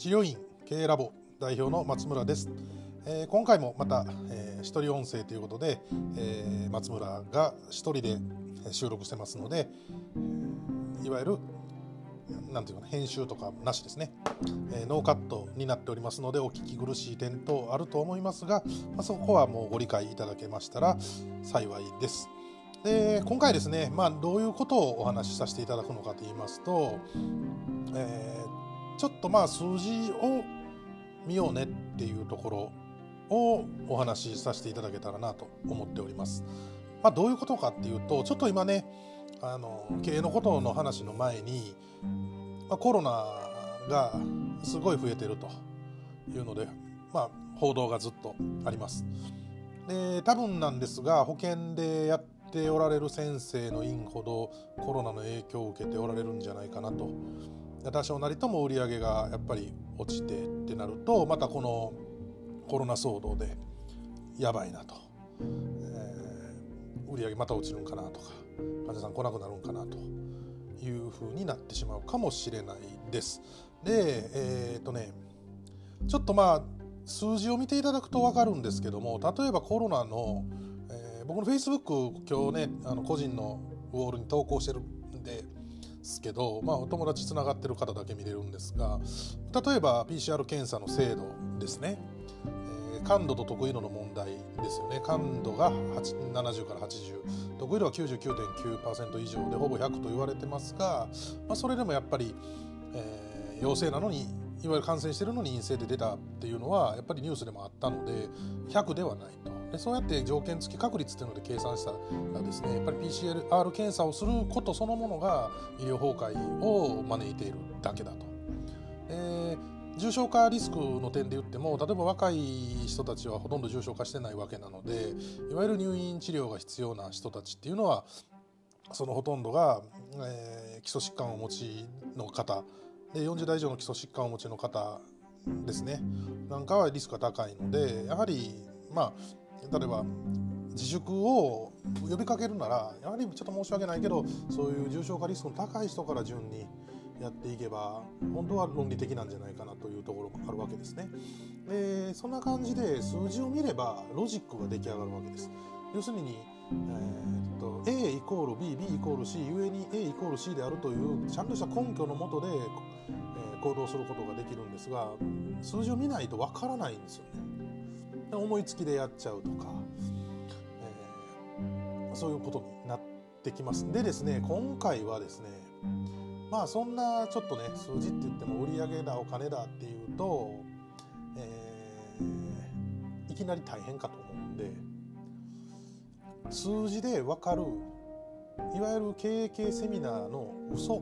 治療院経営ラボ代表の松村です、えー、今回もまた、えー、一人音声ということで、えー、松村が一人で収録してますのでいわゆるなんていうか編集とかなしですね、えー、ノーカットになっておりますのでお聞き苦しい点等あると思いますが、まあ、そこはもうご理解いただけましたら幸いです。で今回ですね、まあ、どういうことをお話しさせていただくのかと言いますと、えちょっとまあ数字を見ようねっていうところをお話しさせていただけたらなと思っております。まあ、どういうことかっていうとちょっと今ねあの経営のことの話の前に、まあ、コロナがすごい増えてるというので、まあ、報道がずっとあります。で多分なんですが保険でやっておられる先生の院ほどコロナの影響を受けておられるんじゃないかなと多少なりとも売り上げがやっぱり落ちてってなるとまたこのコロナ騒動でやばいなと、えー、売り上げまた落ちるんかなとか患者さん来なくなるんかなというふうになってしまうかもしれないです。でえっ、とねちょっとまあ数字を見ていただくと分かるんですけども例えばコロナの、えー、僕のフェイスブック今日ねあの個人のウォールに投稿してるんでですけど、まあ、お友達つながってる方だけ見れるんですが例えば PCR 検査の精度ですね、えー、感度と得意度の問題ですよね。感度が70から80得意度は99.9%以上でほぼ100と言われてますが、まあ、それでもやっぱり、えー、陽性なのにいわゆる感染してるのに陰性で出たっていうのはやっぱりニュースでもあったので100ではないと。でそうやって条件付き確率っていうので計算したらですねやっぱり PCR 検査をすることそのものが医療崩壊を招いているだけだと。で重症化リスクの点で言っても例えば若い人たちはほとんど重症化してないわけなのでいわゆる入院治療が必要な人たちっていうのはそのほとんどが、えー、基礎疾患をお持ちの方で40代以上の基礎疾患をお持ちの方ですねなんかはリスクが高いのでやはりまあ例えば自粛を呼びかけるならやはりちょっと申し訳ないけどそういう重症化リスクの高い人から順にやっていけば本当は論理的なんじゃないかなというところもあるわけですね。でそんな感じで数字を見ればロジックが出来上がるわけです。要するに、えー、っと A イコール BB イコール C ゆえに A イコール C であるというちゃんとした根拠のもとで、えー、行動することができるんですが数字を見ないとわからないんですよね。思いつきでやっちゃうとか、えー、そういうことになってきます。でですね今回はですねまあそんなちょっとね数字って言っても売り上げだお金だっていうと、えー、いきなり大変かと思うんで数字で分かるいわゆる経営系セミナーの嘘っ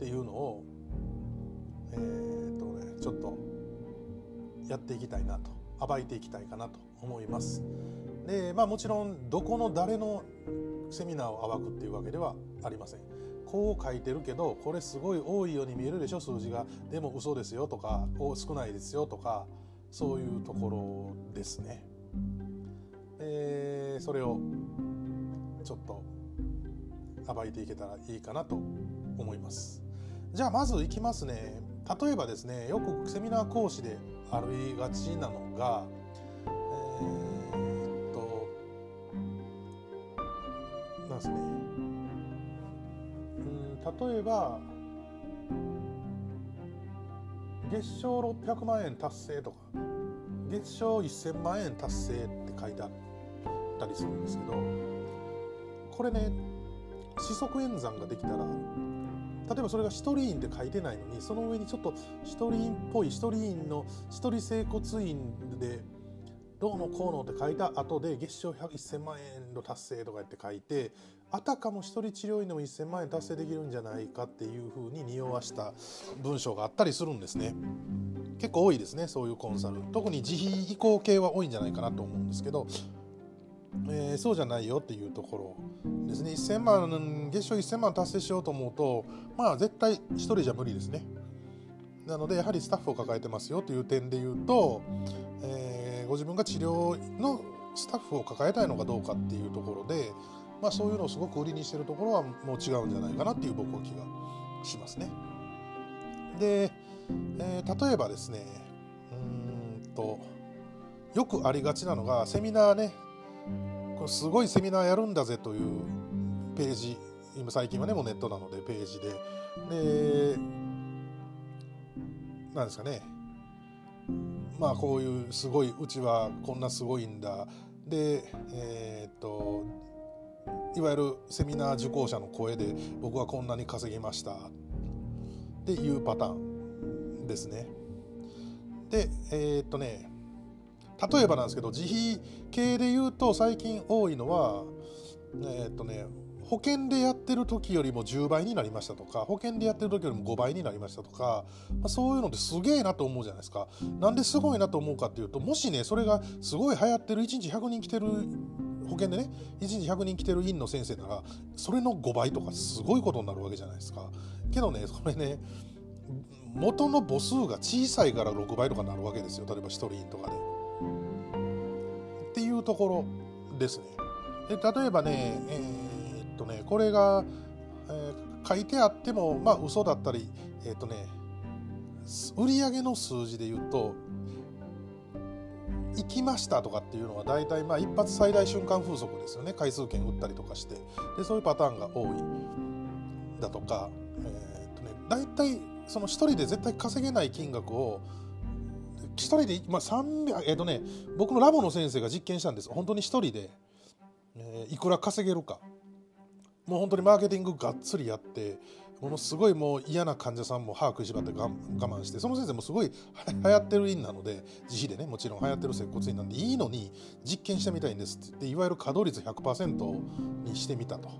ていうのをえー、っとねちょっとやっていきたいなと。暴いていきたいかなと思います。でまあ、もちろんどこの誰のセミナーを暴くっていうわけではありません。こう書いてるけどこれすごい多いように見えるでしょ数字がでも嘘ですよとか少ないですよとかそういうところですね。でそれをちょっと暴いていけたらいいかなと思います。じゃあまずいきますね。例えばですねよくセミナー講師でありがちなのがえー、っとなんですね。うん例えば月賞600万円達成とか月賞1000万円達成って書いてあったりするんですけどこれね四則演算ができたら例えばそれが一人院って書いてないのにその上にちょっと一人院っぽい一人院の一人整骨院でどうのこうのって書いた後で月賞1000万円の達成とかって書いてあたかも一人治療院でも1000万円達成できるんじゃないかっていうふうに匂わした文章があったりするんですね。結構多いですねそういうコンサル特に自費移行系は多いんじゃないかなと思うんですけどえー、そうじゃないよっていうところですね1000万月賞1000万達成しようと思うとまあ絶対1人じゃ無理ですねなのでやはりスタッフを抱えてますよという点で言うと、えー、ご自分が治療のスタッフを抱えたいのかどうかっていうところで、まあ、そういうのをすごく売りにしてるところはもう違うんじゃないかなっていう僕は気がしますね。でえー、例えばですねうんとよくありがちなのがセミナーねこれすごいセミナーやるんだぜというページ今最近はねもうネットなのでページで。でなんですかね。まあこういうすごいうちはこんなすごいんだ。でえー、っといわゆるセミナー受講者の声で僕はこんなに稼ぎました。っていうパターンですね。でえー、っとね例えばなんですけど自費系で言うと最近多いのはえー、っとね保険でやってる時よりも10倍になりましたとか保険でやってる時よりも5倍になりましたとか、まあ、そういうのってすげえなと思うじゃないですか。なんですごいなと思うかっていうともしねそれがすごい流行ってる1日100人来てる保険でね1日100人来てる院の先生ならそれの5倍とかすごいことになるわけじゃないですか。けどねそれね元の母数が小さいから6倍とかなるわけですよ。例えば1人院とかで。っていうところですね。で例えばね、えー、っとねこれが、えー、書いてあってもまあ嘘だったりえー、っとね売上の数字で言うと行きましたとかっていうのは大体まあ一発最大瞬間風速ですよね。回数券打ったりとかして。でそういうパターンが多い。だとか、えー、っとね、大体その1人で絶対稼げない金額を1人で、まあ、300えっ、とね僕のラボの先生が実験したんです。本当に1人で、えー、いくら稼げるか。もう本当にマーケティングがっつりやってものすごいもう嫌な患者さんも歯食いしばって我慢してその先生もすごい流行ってる院なので自費でねもちろん流行ってる接骨院なんでいいのに実験してみたいんですって言っていわゆる稼働率100%にしてみたと。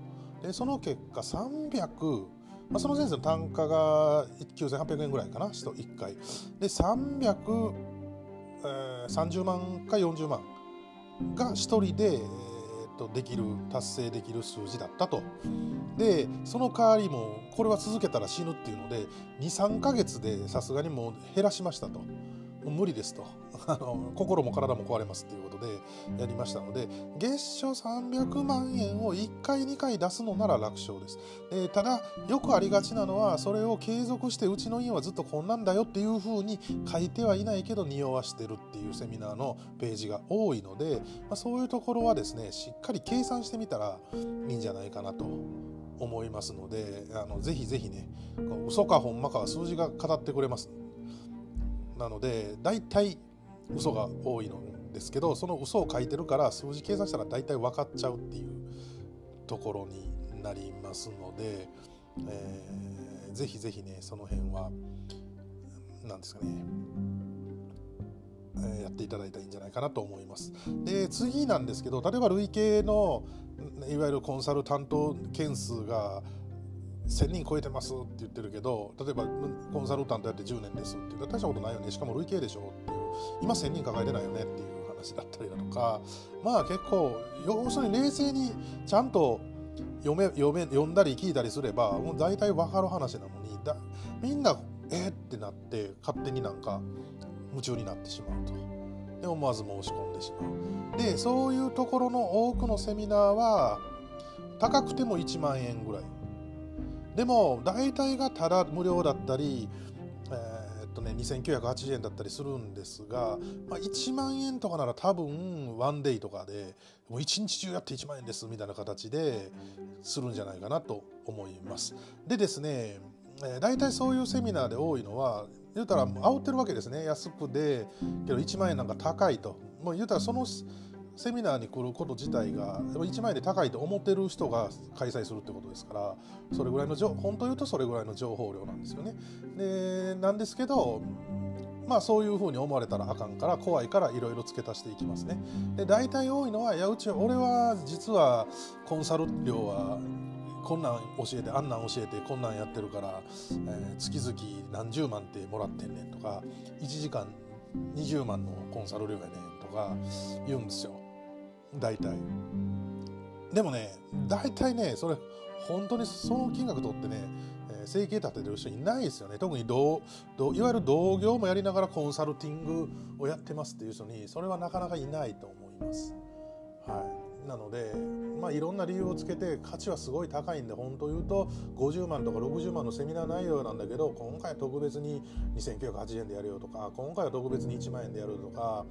でその結果300まあ、その先生の単価が9800円ぐらいかな人1回で330、万か40万が1人で、えー、とできる達成できる数字だったとでその代わりもこれは続けたら死ぬっていうので23か月でさすがにもう減らしましたと。無理ですと。あの心も体も壊れますっていうことでやりましたので月賞300万円を1回2回出すのなら楽勝です、えただよくありがちなのはそれを継続してうちの家はずっとこんなんだよっていうふうに書いてはいないけど匂わしてるっていうセミナーのページが多いので、まあ、そういうところはですねしっかり計算してみたらいいんじゃないかなと思いますのであのぜひぜひねう嘘かほんまかは数字が語ってくれます。なので大体嘘が多いのですけどその嘘を書いてるから数字計算したら大体分かっちゃうっていうところになりますので、えー、ぜひぜひねその辺は何ですかねえやっていただいたらいいんじゃないかなと思います。で次なんですけど例えば累計のいわゆるコンサル担当件数が1000人超えてますって言ってるけど例えばコンサルタントやって10年ですって言ったら大したことないよね。しかも累計でしょっていう。今1000人抱えてないよねっていう話だったりだとか。まあ結構要するに冷静にちゃんと読め読め読んだり聞いたりすればもう大体分かる話なのにだみんなえー、ってなって勝手になんか夢中になってしまうと。で思わず申し込んでしまう。でそういうところの多くのセミナーは高くても1万円ぐらい。でも大体がただ無料だったり、えー、っとね、2980円だったりするんですが、まあ、1万円とかなら多分ワンデイとかでもう1日中やって1万円ですみたいな形でするんじゃないかなと思います。でですね、えー、大体そういうセミナーで多いのは言うたら煽ってるわけですね安くでけど1万円なんか高いともう言うたらそのセミナーに来ること自体が1万円で高いと思ってる人が開催するってことですからそれぐらいの本当言うとそれぐらいの情報量なんですよね。でなんですけどまあそういうふうに思われたらあかんから怖いからいろいろ付け足していきますね。で大体多いのはいやうち俺は実はコンサル料はこんなん教えてあんなん教えてこんなんやってるから、えー、月々何十万ってもらってんねんとか1時間20万のコンサル料やねんとか言うんですよ。大体。でもね大体ねそれ本当にその金額取ってね、えー、生計立ててる人いないですよね。特に同いわゆる同業もやりながらコンサルティングをやってますっていう人にそれはなかなかいないと思います。はい。なので、まあ、いろんな理由をつけて価値はすごい高いんで本当言うと50万とか60万のセミナー内容なんだけど今回は特別に2980円でやるよとか今回は特別に1万円でやるとか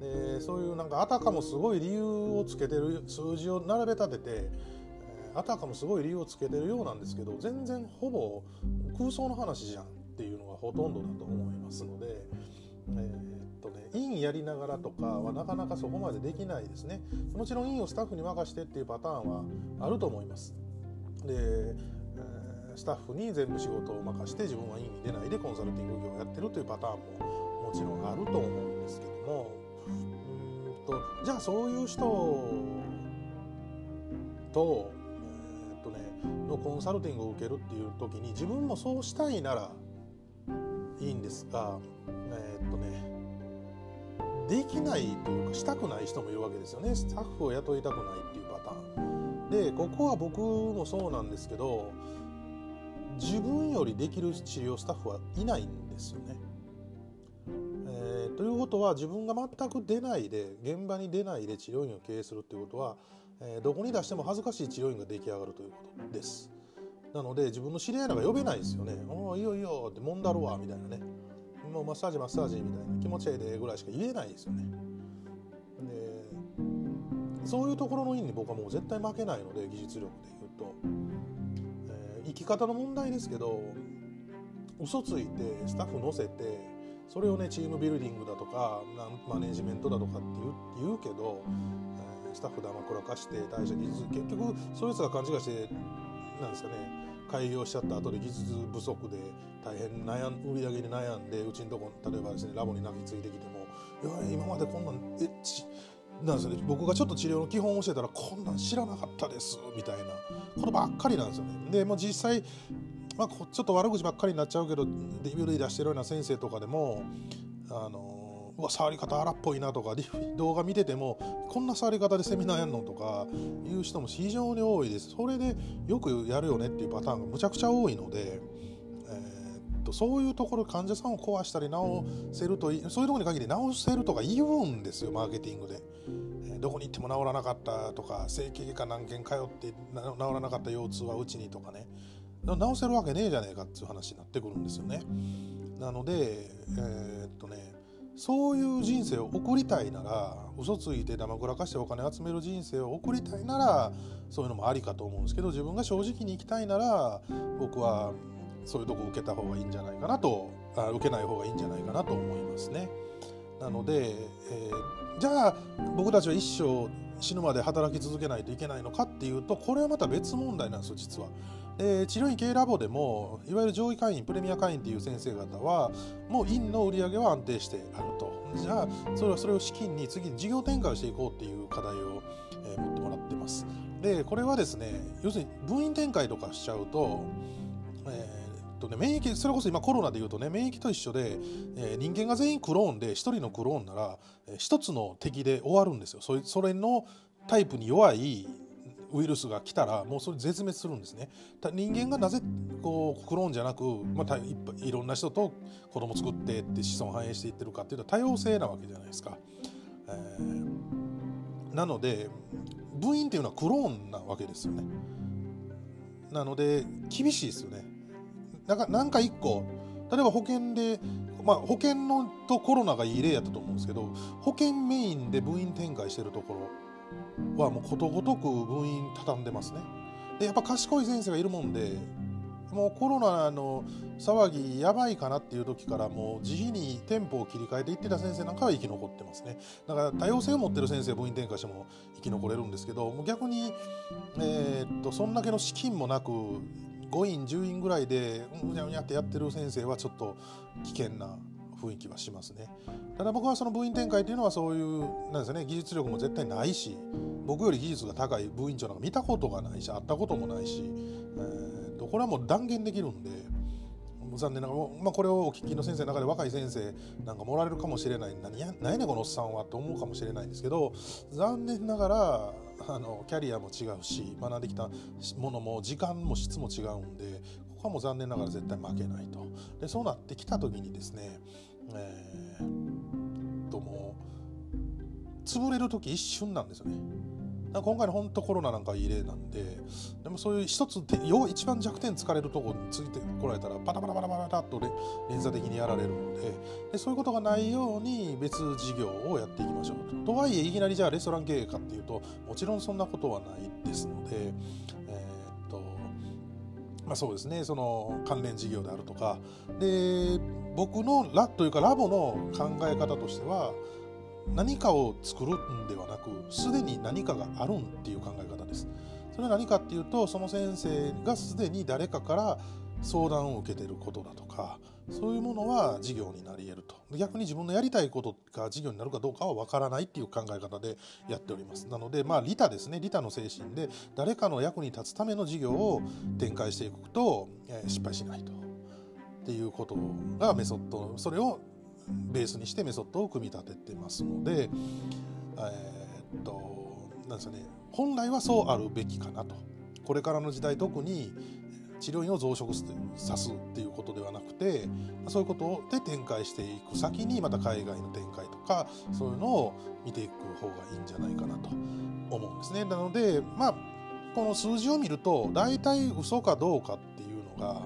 でそういうなんかあたかもすごい理由をつけてる数字を並べ立ててあたかもすごい理由をつけてるようなんですけど全然ほぼ空想の話じゃんっていうのがほとんどだと思いますので。えーとね、院やりながらとかはなかなかそこまでできないですねもちろん院をスタッフに任してっていうパターンはあると思いますで、えー、スタッフに全部仕事を任して自分は院に出ないでコンサルティング業をやってるというパターンももちろんあると思うんですけどもとじゃあそういう人と,、えー、っとね、のコンサルティングを受けるっていう時に自分もそうしたいならいいんですがえー、っとねできないというかしたくない人もいるわけですよねスタッフを雇いたくないっていうパターンでここは僕もそうなんですけど自分よりできる治療スタッフはいないんですよね。ということは自分が全く出ないで現場に出ないで治療院を経営するということは、えー、どこに出しても恥ずかしい治療院が出来上がるということです。なので自分の知り合いなんか呼べないですよね。おいいよいいよってもんだるわみたいなね。もうマッサージマッサージみたいな気持ちいいでぐらいしか言えないですよね。でそういうところの院に僕はもう絶対負けないので技術力で言うと、えー、生き方の問題ですけど嘘ついてスタッフ乗せてそれをねチームビルディングだとかマネジメントだとかって言うけど、えー、スタッフだまくらかして退社技術結局そういうやつが勘違いしてなんですかね開業しちゃった後で技術不足で大変悩ん売り上げに悩んでうちのとこ例えばですねラボに泣きついてきても「いや今までこんなんえちなんですよね僕がちょっと治療の基本を教えたらこんなん知らなかったですみたいなことばっかりなんですよね。でも実際まあ、ちょっと悪口ばっかりになっちゃうけど DVD 出してるような先生とかでもあのうわ触り方荒っぽいなとか 動画見ててもこんな触り方でセミナーやんのとかいう人も非常に多いですそれでよくやるよねっていうパターンがむちゃくちゃ多いので、えー、っとそういうところ患者さんを壊したり治せるとそういうところに限り治せるとか言うんですよマーケティングで。どこに行っても治らなかったとか整形外科何件通って治らなかった腰痛はうちにとかね治せるわけねえじゃねえかっていう話になってくるんですよね。なので、えー、っとねそういう人生を送りたいなら嘘ついてだまくらかしてお金集める人生を送りたいならそういうのもありかと思うんですけど自分が正直に生きたいなら僕はそういうとこ受けた方がいいんじゃないかなとあ受けない方がいいんじゃないかなと思いますね。なので、えー、じゃあ僕たちは一生死ぬまで働き続けないといけないのかっていうとこれはまた別問題なんですよ実は。で治療院系ラボでもいわゆる上位会員プレミア会員っていう先生方はもう院の売り上げは安定してあると。じゃあそれはそれを資金に次に事業展開をしていこうっていう課題を、えー、持ってもらってます。でこれはですね要するに分院展開とかしちゃうと、えーとね、免疫それこそ今コロナでいうとね免疫と一緒で、えー、人間が全員クローンで1人のクローンなら、えー、1つの敵で終わるんですよ。そそれのタイプに弱いウイルスが来たらもうそれ絶滅するんですね。人間がなぜこうクローンじゃなく、まあ、いいろんな人と子供作ってって子孫繁栄していってるかっていうと多様性なわけじゃないですか、えー、なので部員っていうのはクローンなわけですよね。なので厳しいですよね。なんかなんか一個例えば保険でまあ、保険のとコロナがいい例やったと思うんですけど保険メインで部員展開してるところはもうことごとく部員畳んでますね。でやっぱ賢い先生がいるもんでもうコロナの騒ぎやばいかなっていう時からもう自費に店舗を切り替えていってた先生なんかは生き残ってますねだから多様性を持ってる先生部員転換しても生き残れるんですけどもう逆に、え、っとそんだけの資金もなく5院10院ぐらいでうにゃうにゃってやってる先生はちょっと危険な雰囲気はしますね。ただ僕はその部員展開というのはそういうなんですね技術力も絶対ないし僕より技術が高い部員長なんか見たことがないし会ったこともないし、えー、これはもう断言できるんで残念ながら、まあ、これをお聞きの先生の中で若い先生なんかもらえるかもしれない何や何やねこのおっさんはと思うかもしれないんですけど残念ながらあのキャリアも違うし学んできたものも時間も質も違うんでここはもう残念ながら絶対負けないと。でそうなってきた時にですねえー、ともう潰れる時一瞬なんですよね今回の本当コロナなんかいい例なんででもそういう一つで要一番弱点疲れるところについてこられたらパタパタパタパタと連鎖的にやられるのででそういうことがないように別事業をやっていきましょうと。とはいえいきなりじゃあレストラン経営かっていうともちろんそんなことはないですので、えー、まあ、そうですね。その関連事業であるとか。で僕のラというかラボの考え方としては何かを作るんではなくすでに何かがあるんっていう考え方です。それは何かっていうとその先生がすでに誰かから相談を受けてることだとかそういうものは事業になり得ると。逆に自分のやりたいことが事業になるかどうかは分からないっていう考え方でやっております。なのでまあ利他ですね。利他の精神で誰かの役に立つための事業を展開していくと、え失敗しないと。っていうことがメソッドそれをベースにしてメソッドを組み立ててますので、えー、っとなんですかね。本来はそうあるべきかなと。これからの時代特に治療院を増殖さすっていうことではなくてそういうことで展開していく先にまた海外の展開とかそういうのを見ていく方がいいんじゃないかなと思うんですね。なのでまあこの数字を見ると大体嘘かどうかっていうのが、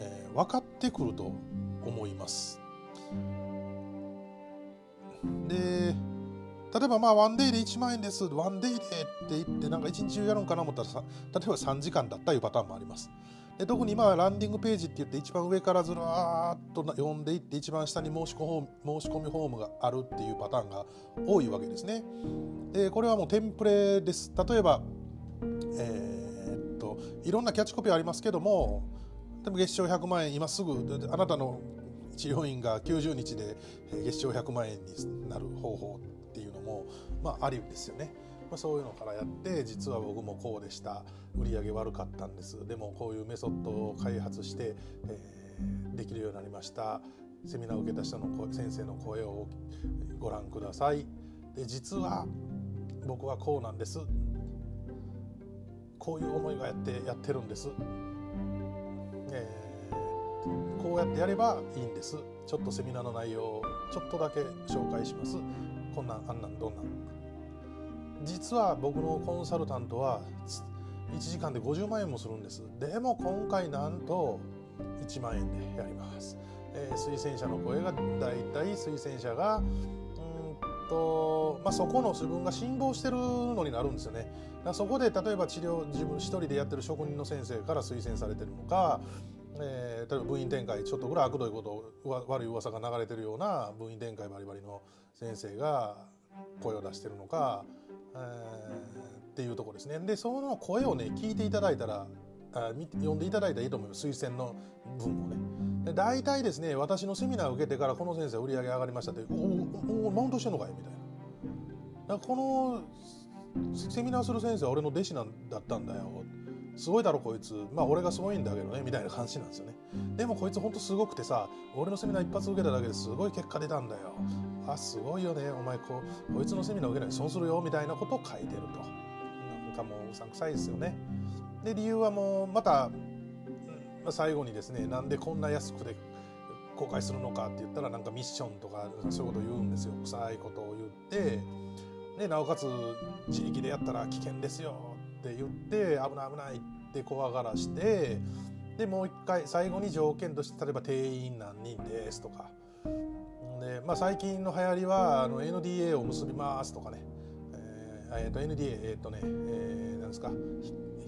えー、分かってくると思います。で例えばまあワンデイで1万円です。ワンデイでって言ってなんか1日中やるんかな思ったら例えば3時間だったというパターンもあります。で特に今はランディングページって言って一番上からずらーっと読んでいって一番下に申し込み申し込みフォームがあるっていうパターンが多いわけですね。でこれはもうテンプレです。例えばえー、っといろんなキャッチコピーありますけどもでも月賞100万円今すぐ。あなたの治療院が90日で月賞100万円になる方法も、まあ、ありですよね。まあ、そういうのからやって実は僕もこうでした。売り上げ悪かったんです。でもこういうメソッドを開発して、えー、できるようになりました。セミナーを受けた人の先生の声をご覧ください。で実は僕はこうなんです。こういう思いがやってやってるんです、えーこうやってやればいいんです。ちょっとセミナーの内容をちょっとだけ紹介します。こんなんあんなんどんなん。実は僕のコンサルタントは1時間で50万円もするんです。でも今回なんと1万円でやります、えー、推薦者の声がだいたい推薦者がうんと、まあ、そこの自分が辛抱してるのになるんですよね。そこで例えば治療自分一人でやってる職人の先生から推薦されてるのかえー、例えば部員展開ちょっとぐらい悪どいこと悪い噂が流れてるような部員展開バリバリの先生が声を出してるのか、えー、っていうとこですね。でその声をね聞いていただいたらあ読んでいただいたらいいと思います。推薦の文をね。で大体ですね私のセミナーを受けてからこの先生売り上げ上がりましたって「おおマウントしてんのかい?」みたいな。このセミナーする先生は俺の弟子なんだったんだよ。すごいだろこいつ。まあ俺がすごいんだけどねみたいな感じなんですよね。でもこいつほんとすごくてさ俺のセミナー一発受けただけですごい結果出たんだよ。あすごいよね。お前こうこいつのセミナー受けない損するよ。みたいなことを書いてると。なんかもううさんくさいですよね。で理由はもうまた最後にですねなんでこんな安くで公開するのかって言ったらなんかミッションとかそういうことを言うんですよ。臭いことを言って。でなおかつ地域でやったら危険ですよ。って言って危ない危ないって怖がらして。でもう一回最後に条件として例えば定員何人ですとか。で、まあ、最近の流行りはあの NDA を結びますとかね、えー、えー、と NDA えっ、ー、とね、えー、なんですか。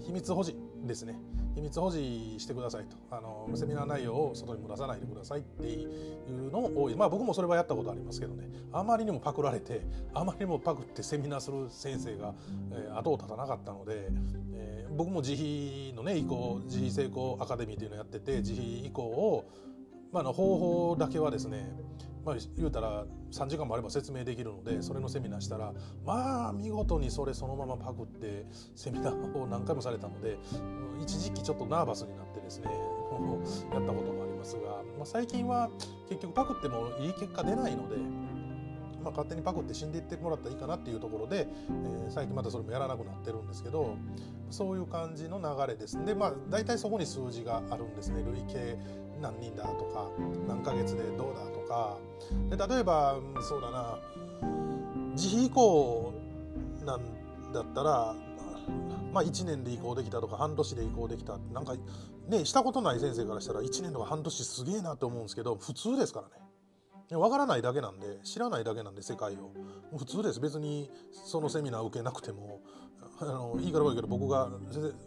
秘密保持ですね。秘密保持してくださいと。あのセミナー内容を外にも出さないでくださいっていうの多い。まあ僕もそれはやったことありますけどね。あまりにもパクられてあまりにもパクってセミナーする先生が、えー、後を絶たなかったので、えー、僕も自費のね移行自費成功アカデミーというのをやってて自費移行を、まあ、の方法だけはですねまあ、言うたら3時間もあれば説明できるのでそれのセミナーしたらまあ見事にそれそのままパクってセミナーを何回もされたので一時期ちょっとナーバスになってですね やったこともありますが、まあ、最近は結局パクってもいい結果出ないので。まあ、勝手にパクって死んでいってもらったらいいかなっていうところで、えー、最近またそれもやらなくなってるんですけどそういう感じの流れです。でまあ大体そこに数字があるんですね。累計何人だとか何ヶ月でどうだとか。で例えばそうだな。自費移行なんだったらまあ、1年で移行できたとか半年で移行できた。なんかねしたことない先生からしたら1年とか半年すげえなって思うんですけど普通ですからね。わからないだけなんで知らないだけなんで世界を。普通です。別にそのセミナー受けなくてもあのいいから悪いけど僕が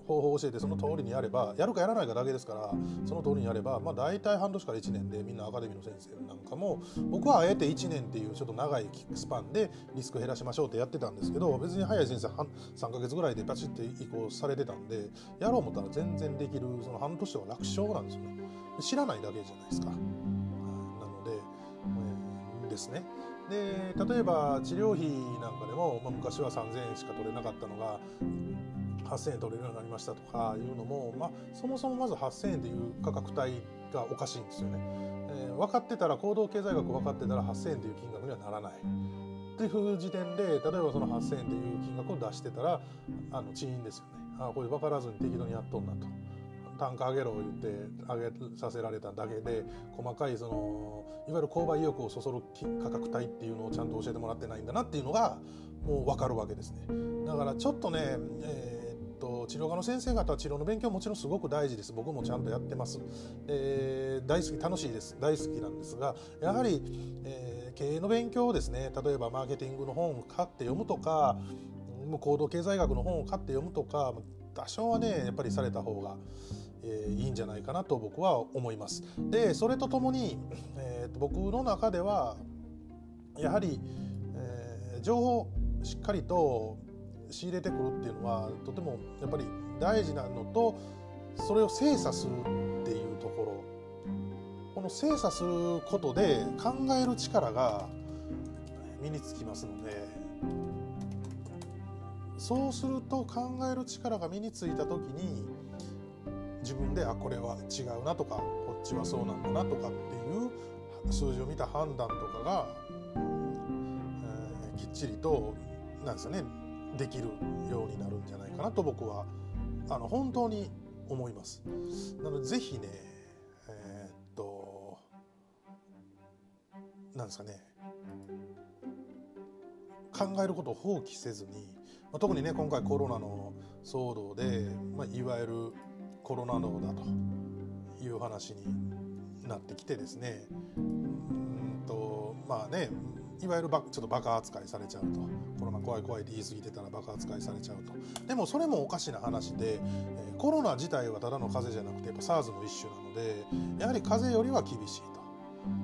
方法を教えてその通りにやればやるかやらないかだけですからその通りにやれば、まあ、大体半年から1年でみんなアカデミーの先生なんかも僕はあえて1年っていうちょっと長いスパンでリスク減らしましょうってやってたんですけど別に早い先生3ヶ月ぐらいでバチッて移行されてたんでやろう思ったら全然できるその半年とか楽勝なんですよね。知らないだけじゃないですか。で、すね。で例えば治療費なんかでも、まあ、昔は3,000円しか取れなかったのが8,000円取れるようになりましたとかいうのも、まあ、そもそもまず8,000円という価格帯がおかしいんですよね。えー、分かってたら行動経済学分かってたら8,000円という金額にはならない。っていう時点で例えばその8,000円という金額を出してたらあの遅延ですよね。あこれ分からずに適度にやっとんなと。単価上げろ言って上げさせられただけで細かいそのいわゆる購買意欲をそそる価格帯っていうのをちゃんと教えてもらってないんだなっていうのがもう分かるわけですね。だからちょっとね、えー、っと治療科の先生方は治療の勉強もちろんすごく大事です。僕もちゃんとやってます、えー、大好き楽しいです。大好きなんですがやはり、えー、経営の勉強をですね例えばマーケティングの本を買って読むとか行動経済学の本を買って読むとか多少はねやっぱりされた方がえー、いいんじゃないかなと僕は思います。でそれとともに、えー、と僕の中ではやはり、えー、情報しっかりと仕入れてくるっていうのはとてもやっぱり大事なのとそれを精査するっていうところこの精査することで考える力が身につきますのでそうすると考える力が身についた時に自分であこれは違うなとかこっちはそうなんだなとかっていう数字を見た判断とかが、えー、きっちりとなんですよねできるようになるんじゃないかなと僕はあの本当に思います。なのでぜひねえー、っとなんですかね考えることを放棄せずに、まあ、特にね今回コロナの騒動で、まあ、いわゆるコロナ脳だという話になってきてですね。うんとまあねいわゆるちょっとバカ扱いされちゃうと。コロナ怖い怖いって言い過ぎてたらバカ扱いされちゃうと。でもそれもおかしな話で、え、コロナ自体はただの風邪じゃなくてやっぱ SARS の一種なのでやはり風邪よりは厳しいと。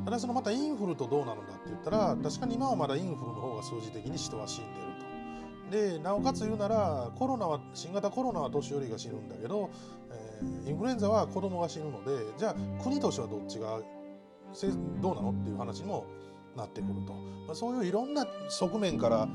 ただそのまたインフルとどうなのだって言ったら確かに今はまだインフルの方が数字的に人は死んでると。でなおかつ言うならコロナは新型コロナは年寄りが死ぬんだけど、インフルエンザは子供が死ぬのでじゃあ国としてはどっちがどうなのっていう話にもなってくると、まあ、そういういろんな側面から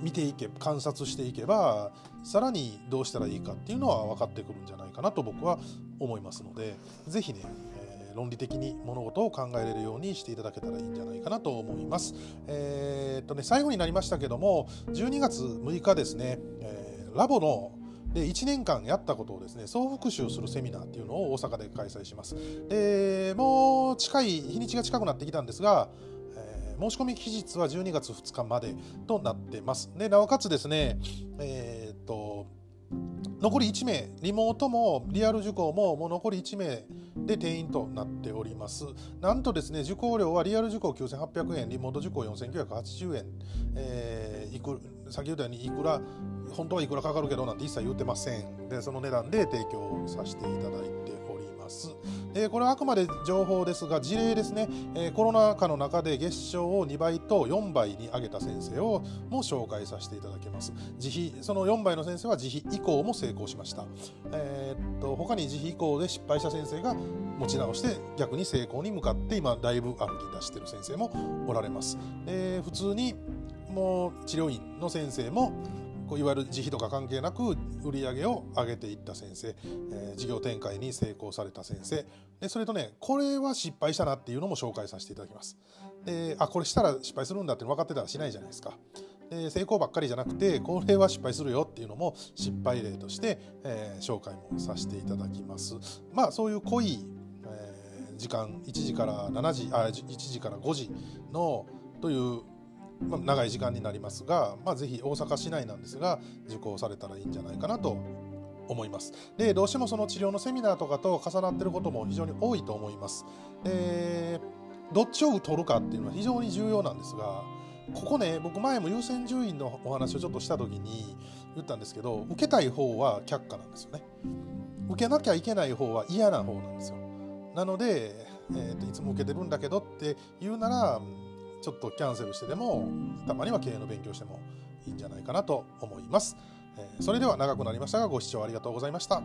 見ていけ観察していけばさらにどうしたらいいかっていうのは分かってくるんじゃないかなと僕は思いますので是非ね、え、論理的に物事を考えれるようにしていただけたらいいんじゃないかなと思います。えー、っとね最後になりましたけども12月6日ですね、えー、ラボので1年間やったことをですね総復習するセミナーっていうのを大阪で開催します。でもう近い日にちが近くなってきたんですが、えー、申し込み期日は12月2日までとなってます。でなおかつですねえー、っと残り1名リモートもリアル受講ももう残り1名で定員となっております。なんとですね受講料はリアル受講9800円リモート受講4980円、えー、いく先ほどにいくら本当はいくらかかるけどなんて一切言ってません。でその値段で提供させていただいております。でこれはあくまで情報ですが事例ですね、え、コロナ禍の中で月賞を2倍と4倍に上げた先生をも紹介させていただきます。自費その4倍の先生は自費以降も成功しました、えー、っと他に自費以降で失敗した先生が持ち直して逆に成功に向かって今だいぶ歩き出してる先生もおられます。で普通にもう治療院の先生もこういわゆる自費とか関係なく売り上げを上げていった先生、えー、事業展開に成功された先生。でそれとねこれは失敗したなっていうのも紹介させていただきます。であこれしたら失敗するんだって分かってたらしないじゃないですか。で成功ばっかりじゃなくてこれは失敗するよっていうのも失敗例として、えー、紹介もさせていただきます。まあそういう濃い、えー、時間1時から7時あ1時から5時のというまあ、長い時間になりますが、まあ、ぜひ大阪市内なんですが受講されたらいいんじゃないかなと思います。でどうしてもその治療のセミナーとかと重なってることも非常に多いと思います。でどっちを取るかっていうのは非常に重要なんですがここね僕前も優先順位のお話をちょっとした時に言ったんですけど受けたい方は却下なんですよね。受けなきゃいけない方は嫌な方なんですよ。なので、えーと、いつも受けてるんだけどって言うならちょっとキャンセルしてでもたまには経営の勉強してもいいんじゃないかなと思います。えそれでは長くなりましたがご視聴ありがとうございました。